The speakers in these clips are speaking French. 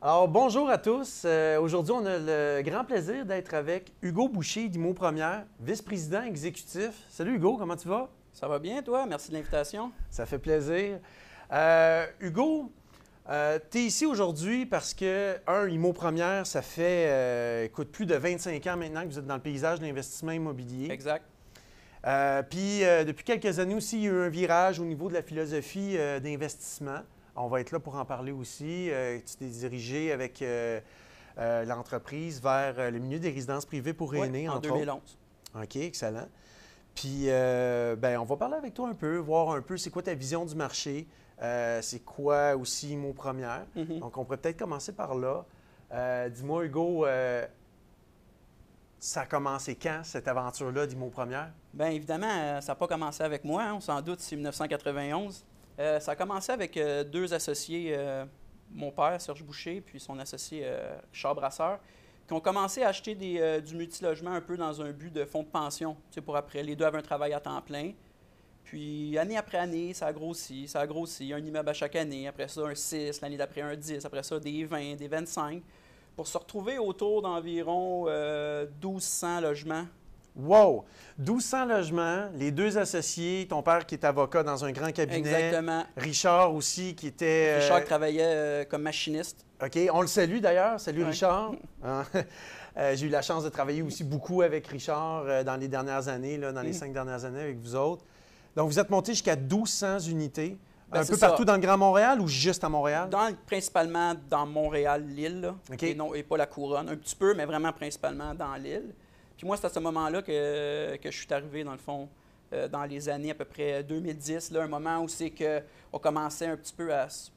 Alors, bonjour à tous. Euh, Aujourd'hui, on a le grand plaisir d'être avec Hugo Boucher d'Imo Première, vice-président exécutif. Salut Hugo, comment tu vas? Ça va bien, toi? Merci de l'invitation. Ça fait plaisir. Euh, Hugo, tu es ici aujourd'hui parce que, un, IMO Première, ça fait euh, écoute, plus de 25 ans maintenant que vous êtes dans le paysage de l'investissement immobilier. Exact. Euh, puis, euh, depuis quelques années aussi, il y a eu un virage au niveau de la philosophie euh, d'investissement. On va être là pour en parler aussi. Euh, tu t'es dirigé avec euh, euh, l'entreprise vers le milieu des résidences privées pour aînés, en entre 2011. autres. OK, excellent. Puis, ben, on va parler avec toi un peu, voir un peu c'est quoi ta vision du marché, c'est quoi aussi mot première. Mhm. Donc, on pourrait peut-être commencer par là. Dis-moi, Hugo, ça a commencé quand, cette aventure-là d'Imo Première? Bien évidemment, ça n'a pas commencé avec moi, hein, on s'en doute, c'est 1991. Euh, ça a commencé avec euh, deux associés, euh, mon père, Serge Boucher, puis son associé, Richard Brasseur, qui ont commencé à acheter des, du multilogement un peu dans un but de fonds de pension, pour après. Les deux avaient un travail à temps plein. Puis, année après année, ça a grossi, ça a grossi. Un immeuble à chaque année, après ça, un 6, l'année d'après, un 10, après ça, des 20, des 25, pour se retrouver autour d'environ euh, 1200 logements Wow! 1200 logements, les deux associés, ton père qui est avocat dans un grand cabinet, Exactement. Richard aussi qui était... euh, Richard qui travaillait euh, comme machiniste. OK, on le salue d'ailleurs. Salut Ouais. Richard. Hein? Euh, J'ai eu la chance de travailler aussi beaucoup avec Richard dans les dernières années, là, dans les Mm. cinq dernières années avec vous autres. Donc, vous êtes monté jusqu'à 1200 unités, Ben, un peu ça. partout dans le Grand Montréal ou juste à Montréal? Dans, principalement dans Montréal, l'île, non, et pas la couronne. Un petit peu, mais vraiment principalement dans l'île. Puis moi, c'est à ce moment-là que, que je suis arrivé, dans le fond, euh, dans les années à peu près 2010, là, un moment où c'est qu'on commençait un petit peu à, se-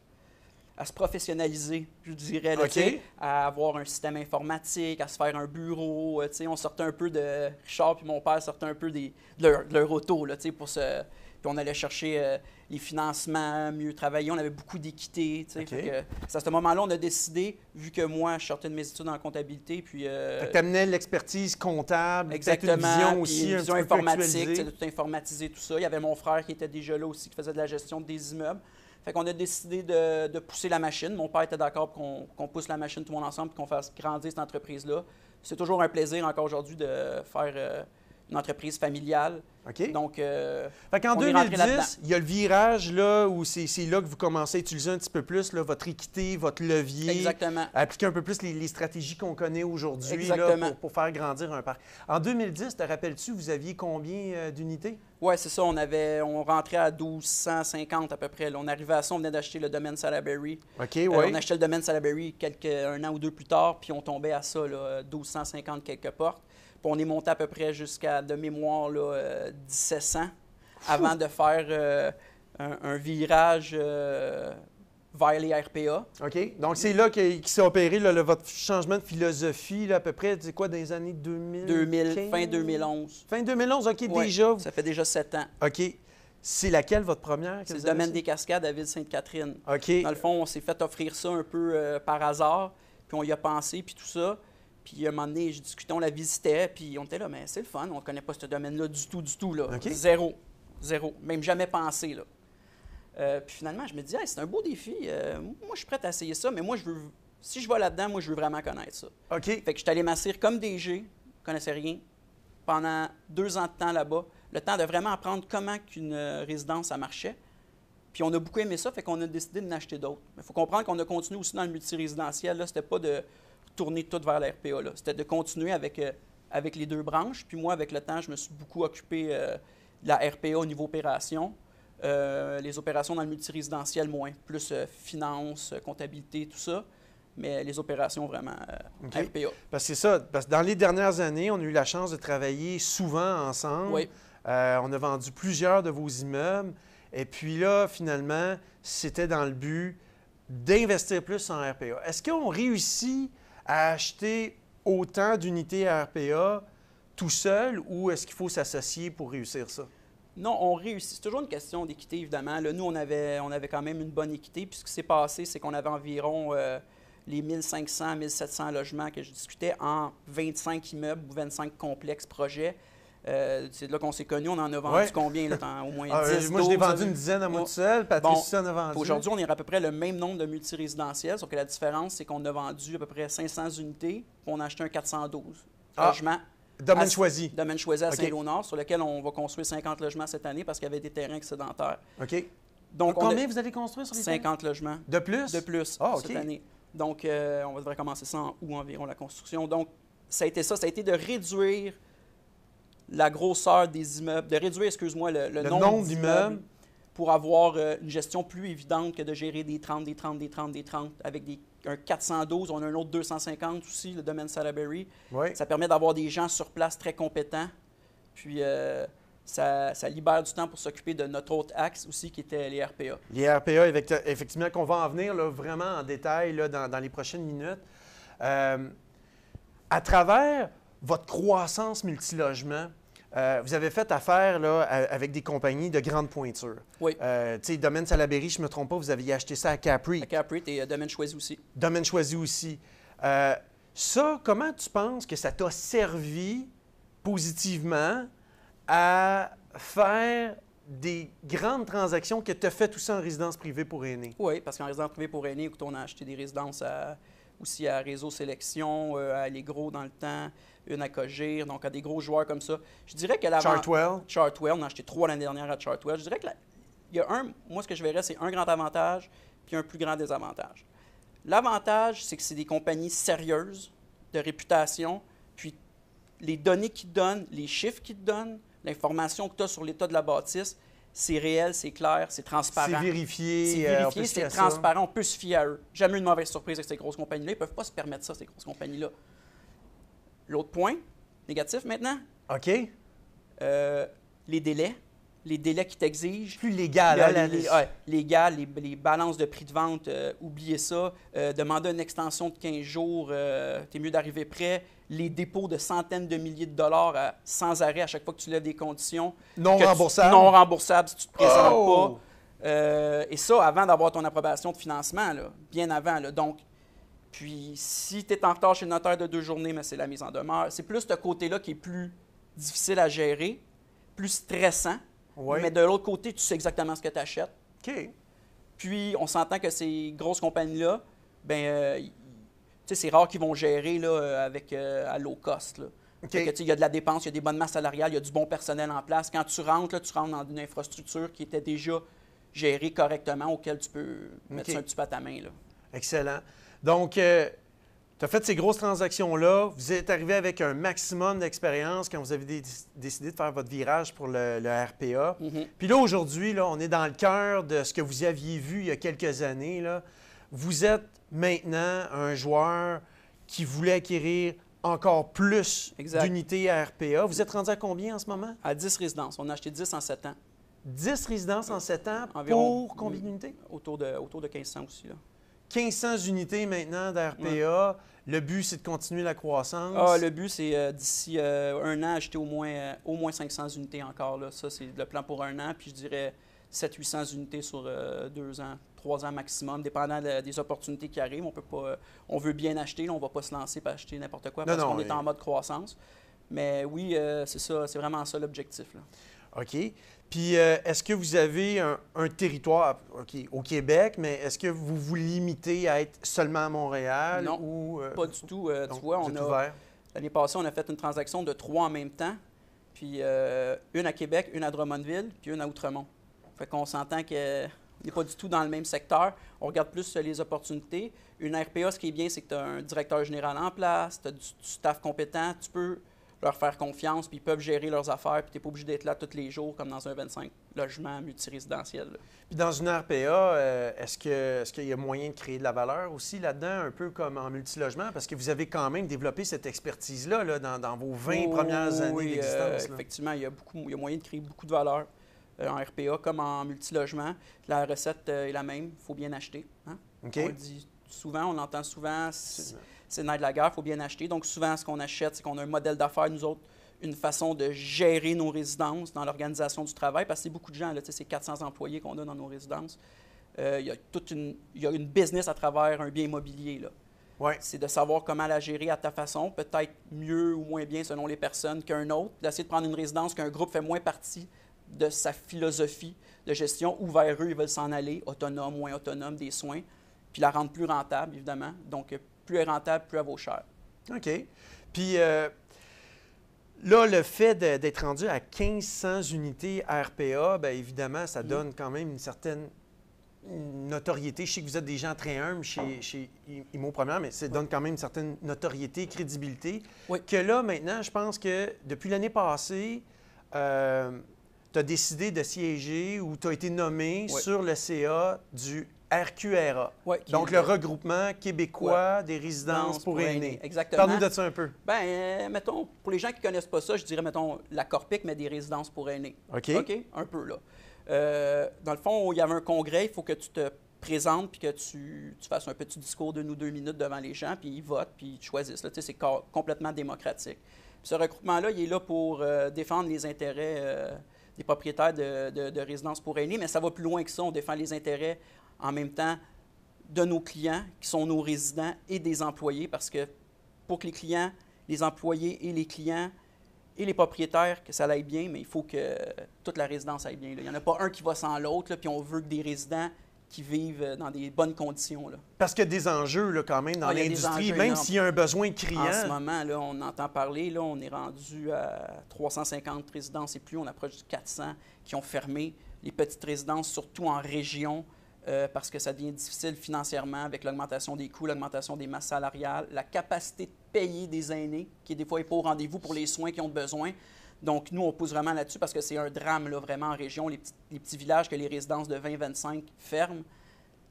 à se professionnaliser, je dirais, là, à avoir un système informatique, à se faire un bureau. euh, on sortait un peu de... Richard puis mon père sortaient un peu des, de, leur, de leur auto là, pour se... Puis on allait chercher euh, les financements, mieux travailler. On avait beaucoup d'équité. tu sais. C'est à ce moment-là on a décidé, vu que moi, je sortais de mes études en comptabilité, puis... euh, Tu amenais l'expertise comptable, Exactement. une vision aussi une un vision plus informatique, tu tout informatiser, tout ça. Il y avait mon frère qui était déjà là aussi, qui faisait de la gestion des immeubles. Fait qu'on a décidé de, de pousser la machine. Mon père était d'accord pour qu'on qu'on pousse la machine tout le monde ensemble et qu'on fasse grandir cette entreprise-là. C'est toujours un plaisir encore aujourd'hui de faire euh, une entreprise familiale. OK. Donc, euh, Fait qu'en on est rentré là-dedans. 2010, il y a le virage là, où c'est là que vous commencez à utiliser un petit peu plus là, votre équité, votre levier. exactement. appliquer un peu plus les, les stratégies qu'on connaît aujourd'hui pour, pour faire grandir un parc. En 2010, te rappelles-tu, vous aviez combien euh, d'unités? Oui, c'est ça. On, avait, on rentrait à 1250 à peu près. là. On arrivait à ça, on venait d'acheter le domaine Salaberry. OK, Euh, oui. on achetait le domaine Salaberry quelques, un an ou deux plus tard, puis on tombait à ça, là, 1250 quelques portes. Puis on est monté à peu près jusqu'à, de mémoire, là, euh, 1700 avant de faire euh, un, un virage euh, vers les RPA. OK. Donc, c'est là qu'il s'est opéré là, le- votre changement de philosophie, là, à peu près, c'est quoi, dans les années 2000? 2000, fin 2011. Fin 2011, OK, Ouais, déjà. Ça fait déjà sept ans. OK. C'est laquelle, votre première? C'est le domaine ça? des cascades à Ville-Sainte-Catherine. OK. Dans le fond, on s'est fait offrir ça un peu euh, par hasard, puis on y a pensé, puis tout ça. Puis à un moment donné, je discutais, on la visitait, puis on était là, mais c'est le fun, on ne connaît pas ce domaine-là du tout, du tout. Là. Zéro. Zéro. Même jamais pensé. Là. Euh, puis finalement, je me dis, Hey, c'est un beau défi. euh, moi, je suis prêt à essayer ça, mais moi, je veux. Si je vais là-dedans, moi, je veux vraiment connaître ça. OK. Fait que je suis allé m'asseoir comme DG, je connaissais rien, pendant deux ans de temps là-bas. Le temps de vraiment apprendre comment qu'une euh, résidence, ça marchait. Puis on a beaucoup aimé ça, fait qu'on a décidé d'en acheter d'autres. Mais il faut comprendre qu'on a continué aussi dans le multirésidentiel. Là, c'était pas de tourner tout vers la RPA. C'était de continuer avec, euh, avec les deux branches. Puis moi, avec le temps, je me suis beaucoup occupé euh, de la RPA au niveau opération. Euh, les opérations dans le multirésidentiel, moins. Plus finance, comptabilité, tout ça. Mais les opérations, vraiment, euh. RPA. Parce que c'est ça. Parce que dans les dernières années, on a eu la chance de travailler souvent ensemble. Oui. Euh, on a vendu plusieurs de vos immeubles. Et puis là, finalement, c'était dans le but d'investir plus en RPA. Est-ce qu'on réussit à acheter autant d'unités à RPA tout seul ou est-ce qu'il faut s'associer pour réussir ça? Non, on réussit. C'est toujours une question d'équité, évidemment. Là, nous, on avait, on avait quand même une bonne équité. Puis ce qui s'est passé, c'est qu'on avait environ euh, les 1500, 1700 logements que je discutais en 25 immeubles ou 25 complexes projets. Euh, c'est là qu'on s'est connus. On en a vendu Ouais. combien? Là, au moins 10, Ah, moi, je l'ai 12, vendu là. une dizaine à moi tout seul. Bon, aussi en a vendu. Aujourd'hui, on est à peu près le même nombre de multirésidentiels, sauf que la différence, c'est qu'on a vendu à peu près 500 unités, puis on a acheté un 412 Ah. logements. Domaine à- choisi. Domaine choisi à OK. Saint-Léonard, sur lequel on va construire 50 logements cette année parce qu'il y avait des terrains excédentaires. OK. Donc, Combien vous allez construire sur les terrains? 50 logements De plus? de plus Ah, cette année. Donc, euh, on devrait commencer ça en août environ, la construction. Donc, ça a été ça. Ça a été de réduire la grosseur des immeubles, de réduire, excuse-moi, le, le Le nombre, d'immeubles pour avoir euh, une gestion plus évidente que de gérer des 30, des 30, des 30, des 30 avec des, un 412. On a un autre 250 aussi, le domaine Salaberry. Oui. Ça permet d'avoir des gens sur place très compétents. Puis, euh, ça, ça libère du temps pour s'occuper de notre autre axe aussi, qui était les RPA. Les RPA, effecti- effectivement, qu'on va en venir là, vraiment en détail là, dans, dans les prochaines minutes. Euh, à travers votre croissance multilogement, euh, vous avez fait affaire là, avec des compagnies de grande pointure. Oui. Euh, tu sais, Domaine Salaberry, je ne me trompe pas, vous aviez acheté ça à Capri. À Capri et euh, domaine choisi aussi. Domaine choisi aussi. Euh, ça, comment tu penses que ça t'a servi positivement à faire des grandes transactions que tu as faites aussi en résidence privée pour aînés? Oui, parce qu'en résidence privée pour aînés, écoute, on a acheté des résidences à- aussi à Réseau Sélection, euh, à Allegro dans le temps, une à Cogir, donc à des gros joueurs comme ça. Je dirais que l'avant... Chartwell? Chartwell, on a acheté trois l'année dernière à Chartwell. Je dirais que la- il y a un, moi ce que je verrais, c'est un grand avantage puis un plus grand désavantage. L'avantage, c'est que c'est des compagnies sérieuses, de réputation, puis les données qu'ils te donnent, les chiffres qu'ils te donnent, l'information que tu as sur l'état de la bâtisse, c'est réel, c'est clair, c'est transparent. C'est vérifié. C'est euh, vérifié, c'est transparent, on peut se fier à eux. Jamais une mauvaise surprise avec ces grosses compagnies-là. Ils ne peuvent pas se permettre ça, ces grosses compagnies-là. L'autre point, négatif maintenant, OK. euh, les délais. Les délais qui t'exigent. Plus légal. Hein, les, ouais, légal, les, les balances de prix de vente, euh, oubliez ça. Euh, demander une extension de 15 jours, t'es mieux d'arriver prêt. Les dépôts de centaines de milliers de dollars à- sans arrêt à chaque fois que tu lèves des conditions. non que tu- remboursable. non remboursable si tu te présentes Oh! pas. Euh, et ça, avant d'avoir ton approbation de financement, là, bien avant. là. Donc, puis si tu es en retard chez le notaire de deux journées, mais c'est la mise en demeure. C'est plus ce côté-là qui est plus difficile à gérer, plus stressant. Mais de l'autre côté, tu sais exactement ce que tu achètes. OK. Puis, on s'entend que ces grosses compagnies-là, ben, euh, sais, c'est rare qu'ils vont gérer là, euh, avec euh, à low cost. Là. Que, il y a de la dépense, il y a des bonnes masses salariales, il y a du bon personnel en place. Quand tu rentres, là, tu rentres dans une infrastructure qui était déjà gérée correctement, auquel tu peux mettre ça un petit peu à ta main. Là. Excellent. Donc, tu as fait ces grosses transactions-là. Vous êtes arrivé avec un maximum d'expérience quand vous avez dé- décidé de faire votre virage pour le, le RPA. Mhm. Puis là, aujourd'hui, on est dans le cœur de ce que vous aviez vu il y a quelques années. Là. Vous êtes maintenant un joueur qui voulait acquérir encore plus d'unités à RPA. Vous êtes rendu à combien en ce moment? À 10 résidences. On a acheté 10 en 7 ans, 10 résidences en 7 ans Environ. pour combien d'unités? autour de, autour de 1500 aussi. Là. 1500 unités maintenant d'RPA. Le but, c'est de continuer la croissance. Ah, le but, c'est euh, d'ici euh, un an, acheter au moins, euh, au moins 500 unités encore. Là. Ça, c'est le plan pour un an. Puis je dirais 700-800 unités sur deux ans, trois ans maximum, dépendant de- des opportunités qui arrivent. On peut pas, euh, on veut bien acheter, là, on ne va pas se lancer pour acheter n'importe quoi parce qu'on est en mode croissance. Mais oui, euh, c'est ça, c'est vraiment ça l'objectif. OK. Puis, euh, est-ce que vous avez un, un territoire au Québec, mais est-ce que vous vous limitez à être seulement à Montréal? Non, ou, euh, Pas du tout. euh, tu vois, on a? L'année passée, on a fait une transaction de trois en même temps. Puis une à Québec, une à Drummondville, puis une à Outremont. Fait qu'on s'entend qu'on n'est pas du tout dans le même secteur. On regarde plus euh, les opportunités. Une RPA, ce qui est bien, c'est que tu as un directeur général en place, tu as du, du staff compétent, tu peux leur faire confiance, puis ils peuvent gérer leurs affaires, puis tu n'es pas obligé d'être là tous les jours comme dans un 25 logements multirésidentiel. Puis, dans une RPA, euh, est-ce qu'il y a moyen de créer de la valeur aussi là-dedans, un peu comme en multilogement? Parce que vous avez quand même développé cette expertise-là là, dans, dans vos 20 Oui, premières années oui, euh, d'existence. là. effectivement, il y, a beaucoup, il y a moyen de créer beaucoup de valeur euh, en RPA comme en multilogement. La recette euh, est la même, il faut bien acheter. hein. On le dit souvent, on l'entend souvent, c'est le de la guerre, il faut bien acheter. Donc souvent, ce qu'on achète, c'est qu'on a un modèle d'affaires, nous autres, une façon de gérer nos résidences dans l'organisation du travail, parce que c'est beaucoup de gens, c'est 400 employés qu'on a dans nos résidences. Euh, il, y a toute une, il y a une business à travers un bien immobilier. Là. Ouais. C'est de savoir comment la gérer à ta façon, peut-être mieux ou moins bien selon les personnes qu'un autre, d'essayer de prendre une résidence qu'un groupe fait moins partie de sa philosophie de gestion, où vers eux ils veulent s'en aller, autonome, moins autonome, des soins, puis la rendre plus rentable, évidemment. Donc, plus elle est rentable, plus elle vaut cher. OK. Puis euh, là, le fait d'être rendu à 1500 unités RPA, bien évidemment, ça Mm. donne quand même une certaine notoriété. Je sais que vous êtes des gens très humbles chez, chez IMO Première, mais ça donne quand même une certaine notoriété, crédibilité. Oui. Que là, maintenant, je pense que depuis l'année passée, tu as décidé de siéger ou tu as été nommé Oui. sur le CA du RQRA. Donc, est le regroupement québécois des résidences pour, aînés. Exactement. Parle-nous de ça un peu. Ben, euh, mettons, pour les gens qui ne connaissent pas ça, je dirais, mettons, la Corpic, mais des résidences pour aînés. OK. OK? Un peu, là. Euh, dans le fond, il y avait un congrès, il faut que tu te présentes puis que tu, tu fasses un petit discours d'une ou deux minutes devant les gens, puis ils votent, puis ils choisissent. là. Tu sais, C'est co- complètement démocratique. Puis ce regroupement-là, il est là pour euh, défendre les intérêts des propriétaires de, de- de résidences pour aînés, mais ça va plus loin que ça. On défend les intérêts en même temps de nos clients, qui sont nos résidents, et des employés, parce que pour que les clients, les employés et les clients et les propriétaires, que ça aille bien, mais il faut que toute la résidence aille bien. Il n'y en a pas un qui va sans l'autre, puis on veut que des résidents qui vivent euh, dans des bonnes conditions. Là. Parce qu'il y a des enjeux là, quand même dans l'industrie, même s'il y a un besoin En ce criant. moment, là, on entend parler, là, on est rendu à 350 résidences et plus, on approche du 400 qui ont fermé. Les petites résidences, surtout en région, euh, parce que ça devient difficile financièrement avec l'augmentation des coûts, l'augmentation des masses salariales, la capacité de payer des aînés, qui des fois n'est pas au rendez-vous pour les soins qu'ils ont besoin. Donc, nous, on pousse vraiment là-dessus parce que c'est un drame, là, vraiment, en région. Les petits, les petits villages que les résidences de 20-25 ferment,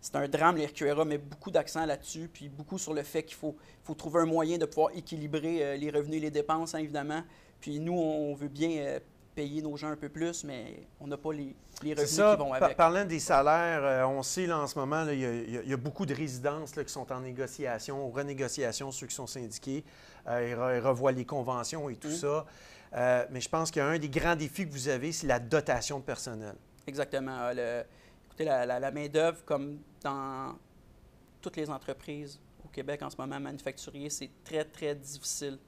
c'est un drame. Les RQRA met beaucoup d'accent là-dessus, puis beaucoup sur le fait qu'il faut, faut trouver un moyen de pouvoir équilibrer euh, les revenus et les dépenses, hein, évidemment. Puis nous, on veut bien euh, payer nos gens un peu plus, mais on n'a pas les, revenus ça, qui vont avec. parlant des salaires, euh, on sait là, en ce moment, il, y a, y y beaucoup de résidences là, qui sont en négociation, ou renégociation, ceux qui sont syndiqués. Ils, re- ils revoient les conventions et tout Mhm. ça. Euh, mais je pense qu'un des grands défis que vous avez, c'est la dotation de personnel. Exactement. Euh, le- écoutez, la, la- la main-d'œuvre, comme dans toutes les entreprises au Québec en ce moment, manufacturier, c'est très, très difficile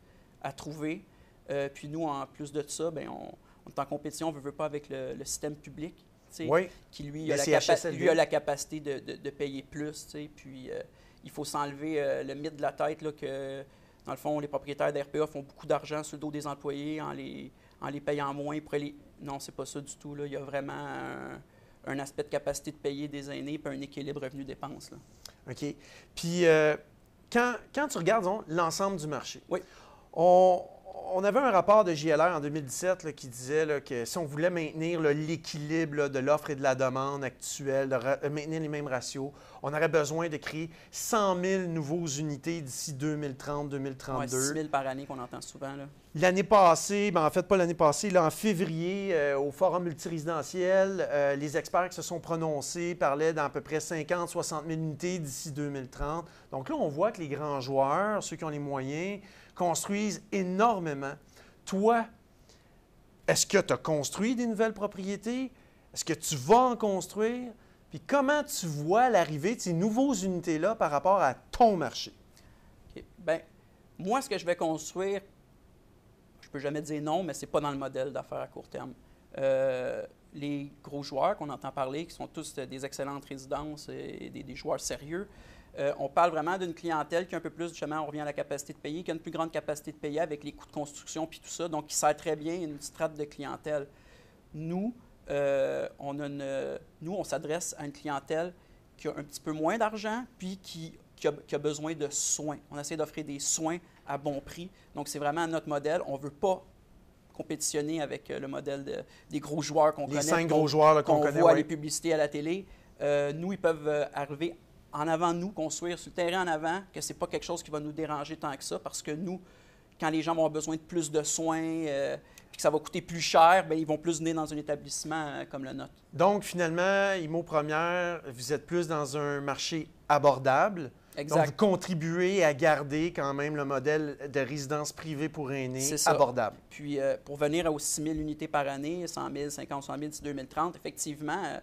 à trouver. Euh, puis nous, en plus de ça, ben, on, on est en compétition, on ne veut pas avec le, le système public. Oui, qui lui a, la capa- CHSLD. lui a la capacité de, de- de payer plus. Puis euh, il faut s'enlever euh, le mythe de la tête là, que, dans le fond, les propriétaires d'RPA font beaucoup d'argent sur le dos des employés en les, en les payant moins. Pour les... Non, c'est pas ça du tout. Là. Il y a vraiment un, un aspect de capacité de payer des aînés puis un équilibre revenu-dépenses. OK. Puis, euh, quand, quand tu regardes l'ensemble du marché, Oui. on, on avait un rapport de JLR en 2017 là, qui disait là, que si on voulait maintenir l'équilibre de l'offre et de la demande actuelle, de euh, maintenir les mêmes ratios, on aurait besoin de créer 100 000 nouveaux unités d'ici 2030-2032. Ouais, 6 000 par année qu'on entend souvent. L'année passée, ben en fait pas l'année passée, là, en février, euh, au Forum multirésidentiel, euh, les experts qui se sont prononcés parlaient d'à peu près 50-60 000 unités d'ici 2030. Donc là, on voit que les grands joueurs, ceux qui ont les moyens, construisent énormément. Toi, est-ce que tu as construit des nouvelles propriétés? Est-ce que tu vas en construire? Puis comment tu vois l'arrivée de ces nouveaux unités-là par rapport à ton marché? OK. Ben, moi, ce que je vais construire, je peux jamais dire non, mais c'est pas dans le modèle d'affaires à court terme. Euh, les gros joueurs qu'on entend parler, qui sont tous euh, des excellentes résidences et des joueurs sérieux, euh, on parle vraiment d'une clientèle qui a un peu plus, justement, on revient à la capacité de payer, qui a une plus grande capacité de payer avec les coûts de construction puis tout ça, donc qui sert très bien une strate de clientèle. Nous, euh, on a une- nous, on s'adresse à une clientèle qui a un petit peu moins d'argent, puis qui, qui a, qui a besoin de soins. On essaie d'offrir des soins à bon prix. Donc, c'est vraiment notre modèle. On ne veut pas compétitionner avec euh, le modèle de- des gros joueurs qu'on Les connaît. cinq qu'on- gros joueurs qu'on connaît. voit ouais. les publicités à la télé. Euh, nous, ils peuvent euh, arriver en avant de nous, construire sur le terrain en avant, que ce n'est pas quelque chose qui va nous déranger tant que ça, parce que nous, quand les gens vont avoir besoin de plus de soins, euh, puis que ça va coûter plus cher, bien, ils vont plus venir dans un établissement euh, comme le nôtre. Donc, finalement, IMO Première, vous êtes plus dans un marché abordable. Donc, Exact. vous contribuez à garder quand même le modèle de résidence privée pour aînés C'est ça. abordable. Puis euh, pour venir aux 6 000 unités par année, 100 000, 50, 100 000 d'ici 2030, effectivement, euh,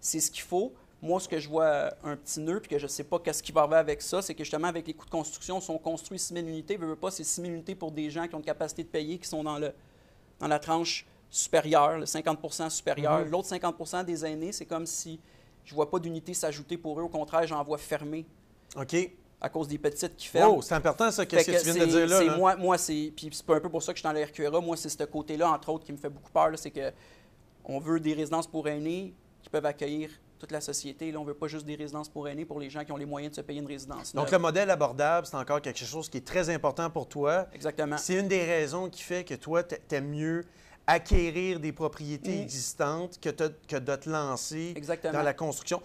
c'est ce qu'il faut. Moi, ce que je vois euh, un petit nœud, puis que je ne sais pas qu'est-ce qui va arriver avec ça, c'est que justement, avec les coûts de construction, si on construit 6 000 unités, ne veut pas, c'est 6 000 unités pour des gens qui ont une capacité de payer, qui sont dans, le, dans la tranche supérieure, le 50% supérieur. Mhm. L'autre 50% des aînés, c'est comme si je ne vois pas d'unité s'ajouter pour eux. Au contraire, j'en vois fermer OK. à cause des petites qui ferment. Oh, c'est important, ça, qu'est-ce que, tu viens de dire là. Moi, moi c'est. Puis c'est un peu pour ça que je suis dans le RQRA. Moi, c'est ce côté-là, entre autres, qui me fait beaucoup peur. C'est que on veut des résidences pour aînés qui peuvent accueillir toute la société. Là, on veut pas juste des résidences pour aînés pour les gens qui ont les moyens de se payer une résidence. Donc, le modèle abordable, c'est encore quelque chose qui est très important pour toi. Exactement. C'est une des raisons qui fait que toi, t'a- t'aimes mieux acquérir des propriétés Mm. existantes que, te- que de te lancer Exactement. dans la construction.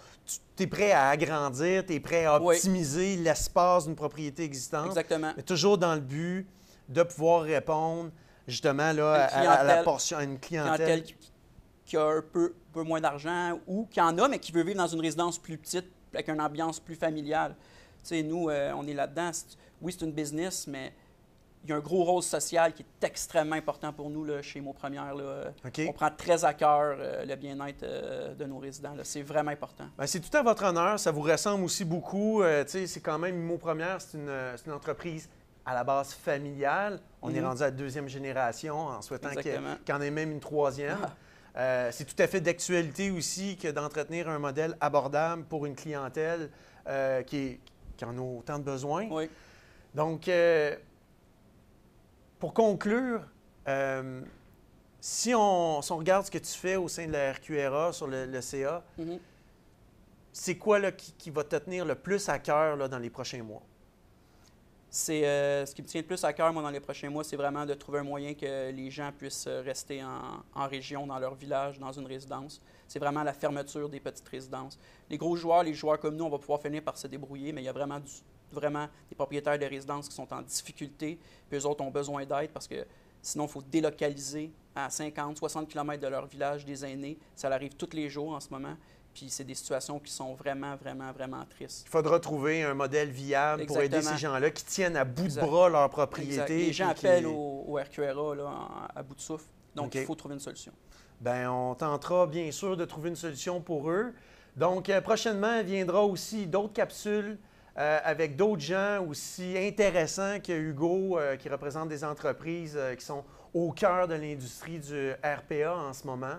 Tu es prêt à agrandir, tu es prêt à Oui. optimiser l'espace d'une propriété existante, Exactement. mais toujours dans le but de pouvoir répondre justement là, à, la portion, à une clientèle. clientèle qui, qui a un peu, peu moins d'argent ou qui en a, mais qui veut vivre dans une résidence plus petite, avec une ambiance plus familiale. Tu sais, nous, euh, on est là-dedans. Oui, c'est une business, mais il y a un gros rôle social qui est extrêmement important pour nous là, chez Mots Premières. On prend très à cœur euh, le bien-être euh, de nos résidents. C'est vraiment important. Ben, c'est tout à votre honneur. Ça vous ressemble aussi beaucoup. Euh, c'est quand même Mot Première, c'est une, une entreprise à la base familiale. On est Mhm. rendu à la deuxième génération en souhaitant y qu'il y en ait même une troisième. Ah. Euh, c'est tout à fait d'actualité aussi que d'entretenir un modèle abordable pour une clientèle euh, qui, est- qui en a autant de besoins. Oui. Donc, euh, pour conclure, si, on, si on regarde ce que tu fais au sein de la RQRA sur le, le CA, Mhm. c'est quoi là, qui, qui va te tenir le plus à cœur là, dans les prochains mois? C'est euh, ce qui me tient le plus à cœur, moi, dans les prochains mois, c'est vraiment de trouver un moyen que les gens puissent euh, rester en, région, dans leur village, dans une résidence. C'est vraiment la fermeture des petites résidences. Les gros joueurs, les joueurs comme nous, on va pouvoir finir par se débrouiller, mais il y a vraiment, vraiment des propriétaires de résidences qui sont en difficulté, puis eux autres ont besoin d'aide parce que sinon, il faut délocaliser à 50, 60 km de leur village des aînés. Ça arrive tous les jours en ce moment. Puis c'est des situations qui sont vraiment, vraiment, vraiment tristes. Il faudra trouver un modèle viable pour aider ces gens-là qui tiennent à bout Exact. de bras leur Exact. propriété. Les gens qui- appellent au, au RQRA là, en- à bout de souffle. Donc, il faut trouver une solution. Ben, on tentera bien sûr de trouver une solution pour eux. Donc, euh, prochainement, viendra aussi d'autres capsules euh, avec d'autres gens aussi intéressants que Hugo, euh, qui représentent des entreprises euh, qui sont au cœur de l'industrie du RPA en ce moment.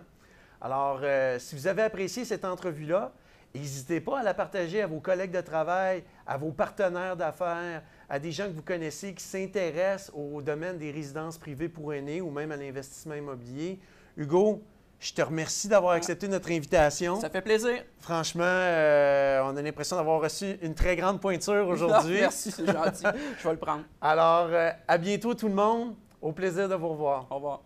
Alors, euh, si vous avez apprécié cette entrevue-là, n'hésitez pas à la partager à vos collègues de travail, à vos partenaires d'affaires, à des gens que vous connaissez qui s'intéressent au domaine des résidences privées pour aînés ou même à l'investissement immobilier. Hugo, je te remercie d'avoir accepté notre invitation. Ça fait plaisir. Franchement, euh, on a l'impression d'avoir reçu une très grande pointure aujourd'hui. Merci, c'est gentil. Je vais le prendre. Alors, euh, à bientôt tout le monde. Au plaisir de vous revoir. Au revoir.